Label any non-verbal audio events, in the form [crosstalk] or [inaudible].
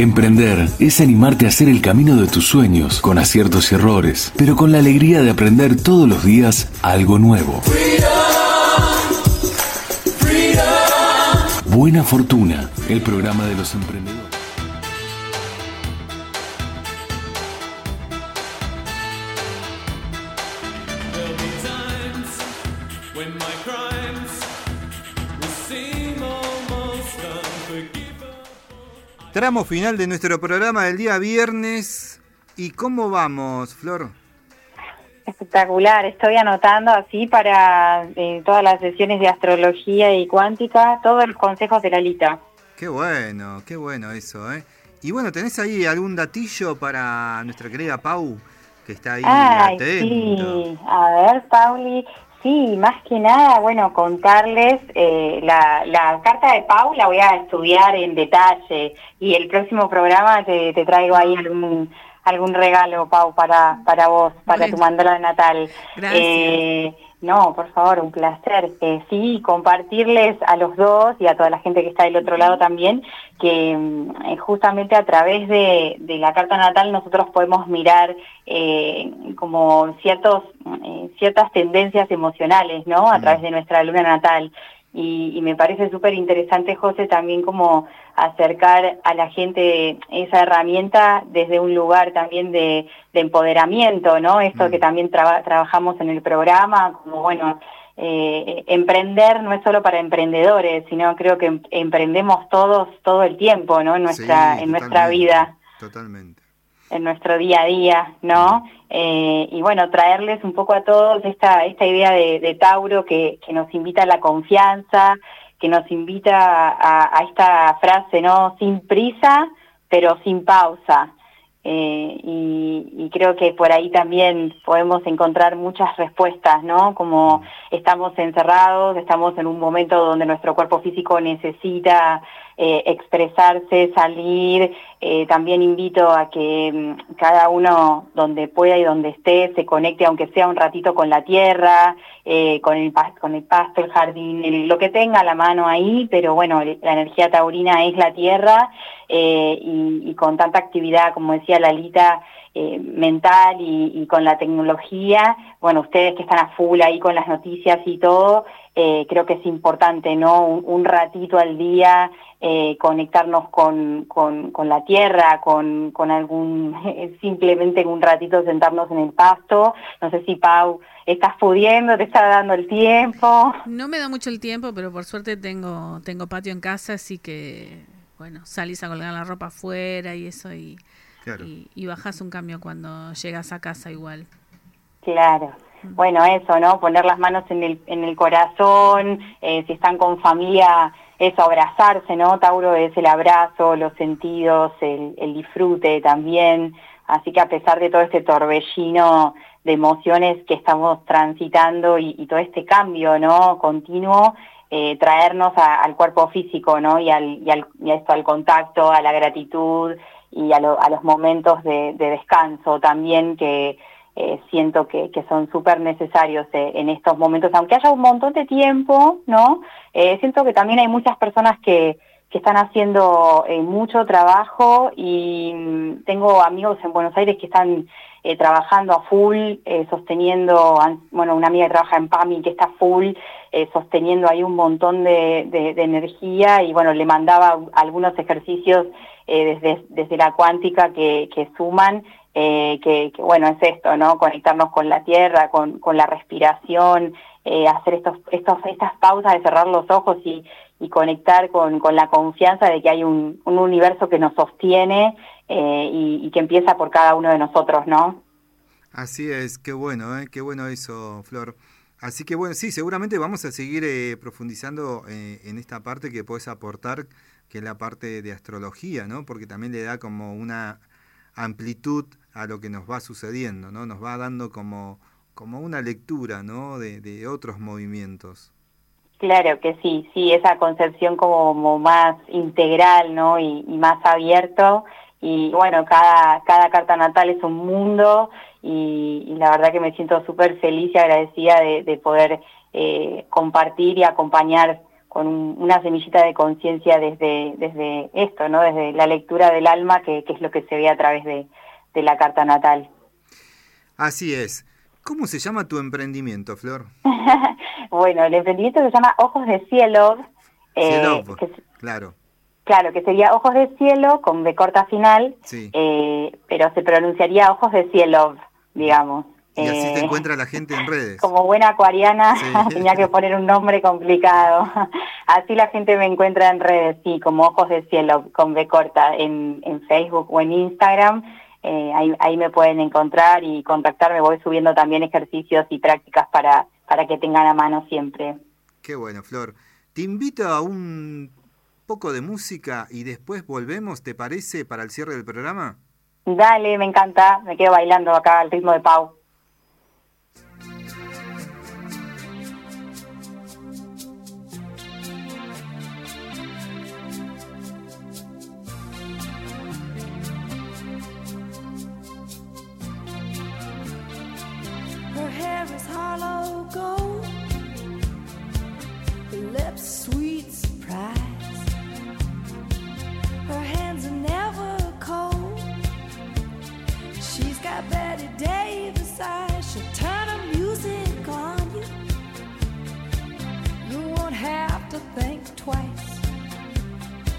Emprender es animarte a hacer el camino de tus sueños, con aciertos y errores, pero con la alegría de aprender todos los días algo nuevo. Buena Fortuna, el programa de los emprendedores. Tramo final de nuestro programa del día viernes. ¿Y cómo vamos, Flor? Espectacular, estoy anotando así para eh, todas las sesiones de astrología y cuántica, todos los consejos de Lalita. Qué bueno, qué bueno eso, ¿eh? Y bueno, ¿tenés ahí algún datillo para nuestra querida Pau? Que está ahí Ay, Sí, a ver, Pauli, Sí, más que nada, bueno, contarles, eh, la, la, carta de Pau la voy a estudiar en detalle y el próximo programa te, te traigo ahí algún algún regalo, Pau, para, para vos, para tu mandala de Natal. Gracias. Eh, no, por favor, un placer. Eh, sí, compartirles a los dos y a toda la gente que está del otro lado también, que mm, justamente a través de, de, la carta natal nosotros podemos mirar eh, como ciertos, eh, ciertas tendencias emocionales, ¿no? A través de nuestra luna natal. Y, y me parece súper interesante, José, también como acercar a la gente esa herramienta desde un lugar también de, de empoderamiento, ¿no? Esto Mm. que también traba- trabajamos en el programa, como bueno, eh, emprender no es solo para emprendedores, sino creo que em- emprendemos todos todo el tiempo, ¿no? En nuestra, Sí, en nuestra vida Totalmente. En nuestro día a día, ¿no? Eh, y bueno, traerles un poco a todos esta, esta idea de, Tauro que, que nos invita a la confianza, que nos invita a, a esta frase, ¿no? Sin prisa, pero sin pausa. Eh, y, y creo que por ahí también podemos encontrar muchas respuestas, ¿no? Como estamos encerrados, estamos en un momento donde nuestro cuerpo físico necesita eh, expresarse, salir. Eh, también invito a que mm, cada uno donde pueda y donde esté se conecte, aunque sea un ratito con la tierra, eh, con, el pasto, el jardín, lo que tenga la mano ahí, pero bueno, la energía taurina es la tierra y, y con tanta actividad, como decía Lalita, eh, mental y, y con la tecnología, bueno, ustedes que están a full ahí con las noticias y todo, eh, creo que es importante, ¿no? Un, ratito al día eh, conectarnos con, con, con la tierra, con, con algún, [laughs] simplemente un ratito sentarnos en el pasto. No sé si Pau, estás pudiendo, te está dando el tiempo. No me da mucho el tiempo, pero por suerte tengo, tengo patio en casa, así que, bueno, salís a colgar la ropa afuera y eso, y, Claro. y, y bajás un cambio cuando llegas a casa igual. Claro. Bueno, eso, ¿no? Poner las manos en el, en el corazón, eh, si están con familia, eso, abrazarse, ¿no? Tauro es el abrazo, los sentidos, el, el disfrute también. Así que a pesar de todo este torbellino de emociones que estamos transitando y, y todo este cambio, ¿no? Continuo, eh, traernos a- al cuerpo físico, ¿no? Y, al, y, al, y a esto, al contacto, a la gratitud y a, lo- a los momentos de, de descanso también que eh, siento que, son súper necesarios eh, en estos momentos, aunque haya un montón de tiempo, ¿no? Eh, siento que también hay muchas personas que, que están haciendo mucho trabajo y mm, tengo amigos en Buenos Aires que están trabajando a full, sosteniendo, bueno, una amiga que trabaja en PAMI que está full, sosteniendo ahí un montón de- de energía y bueno, le mandaba algunos ejercicios eh, desde, desde la cuántica que, que suman, eh, que, bueno, es esto, ¿no? Conectarnos con la tierra, con, con la respiración, eh, hacer estos, estos, estas pausas de cerrar los ojos y, y conectar con, con la confianza de que hay un, un universo que nos sostiene y, y que empieza por cada uno de nosotros, ¿no? Así es, qué bueno, qué bueno eso, Flor. Así que bueno, sí, seguramente vamos a seguir eh, profundizando eh, en esta parte que puedes aportar, que es la parte de astrología, ¿no? Porque también le da como una amplitud a lo que nos va sucediendo, ¿no? Nos va dando como, como una lectura, ¿no? De, otros movimientos. Claro que sí, sí, esa concepción como más integral, ¿no? Y, y más abierto. Y bueno, cada, cada carta natal es un mundo y, y la verdad que me siento súper feliz y agradecida de, de poder eh, compartir y acompañar con una semillita de conciencia desde, desde esto, ¿no? Desde la lectura del alma, que, es lo que se ve a través de, la carta natal. Así es. ¿Cómo se llama tu emprendimiento, Flor? [laughs] bueno, el emprendimiento se llama Ojos de Cielo. Eh, claro. Claro, que sería Ojos de Cielo con B corta final, eh, pero se pronunciaría Ojos de Cielo, digamos. Y así te eh, encuentra la gente en redes. [laughs] Como buena acuariana [laughs] tenía que poner un nombre complicado. [laughs] así la gente me encuentra en redes, sí, como Ojos de Cielo con B corta en, Facebook o en Instagram. Eh, ahí, ahí me pueden encontrar y contactarme. Voy subiendo también ejercicios y prácticas para, para que tengan a mano siempre. Qué bueno, Flor. Te invito a un poco de música y después volvemos, ¿te parece, para el cierre del programa? Dale, me encanta. Me quedo bailando acá al ritmo de Pau. Is hollow gold.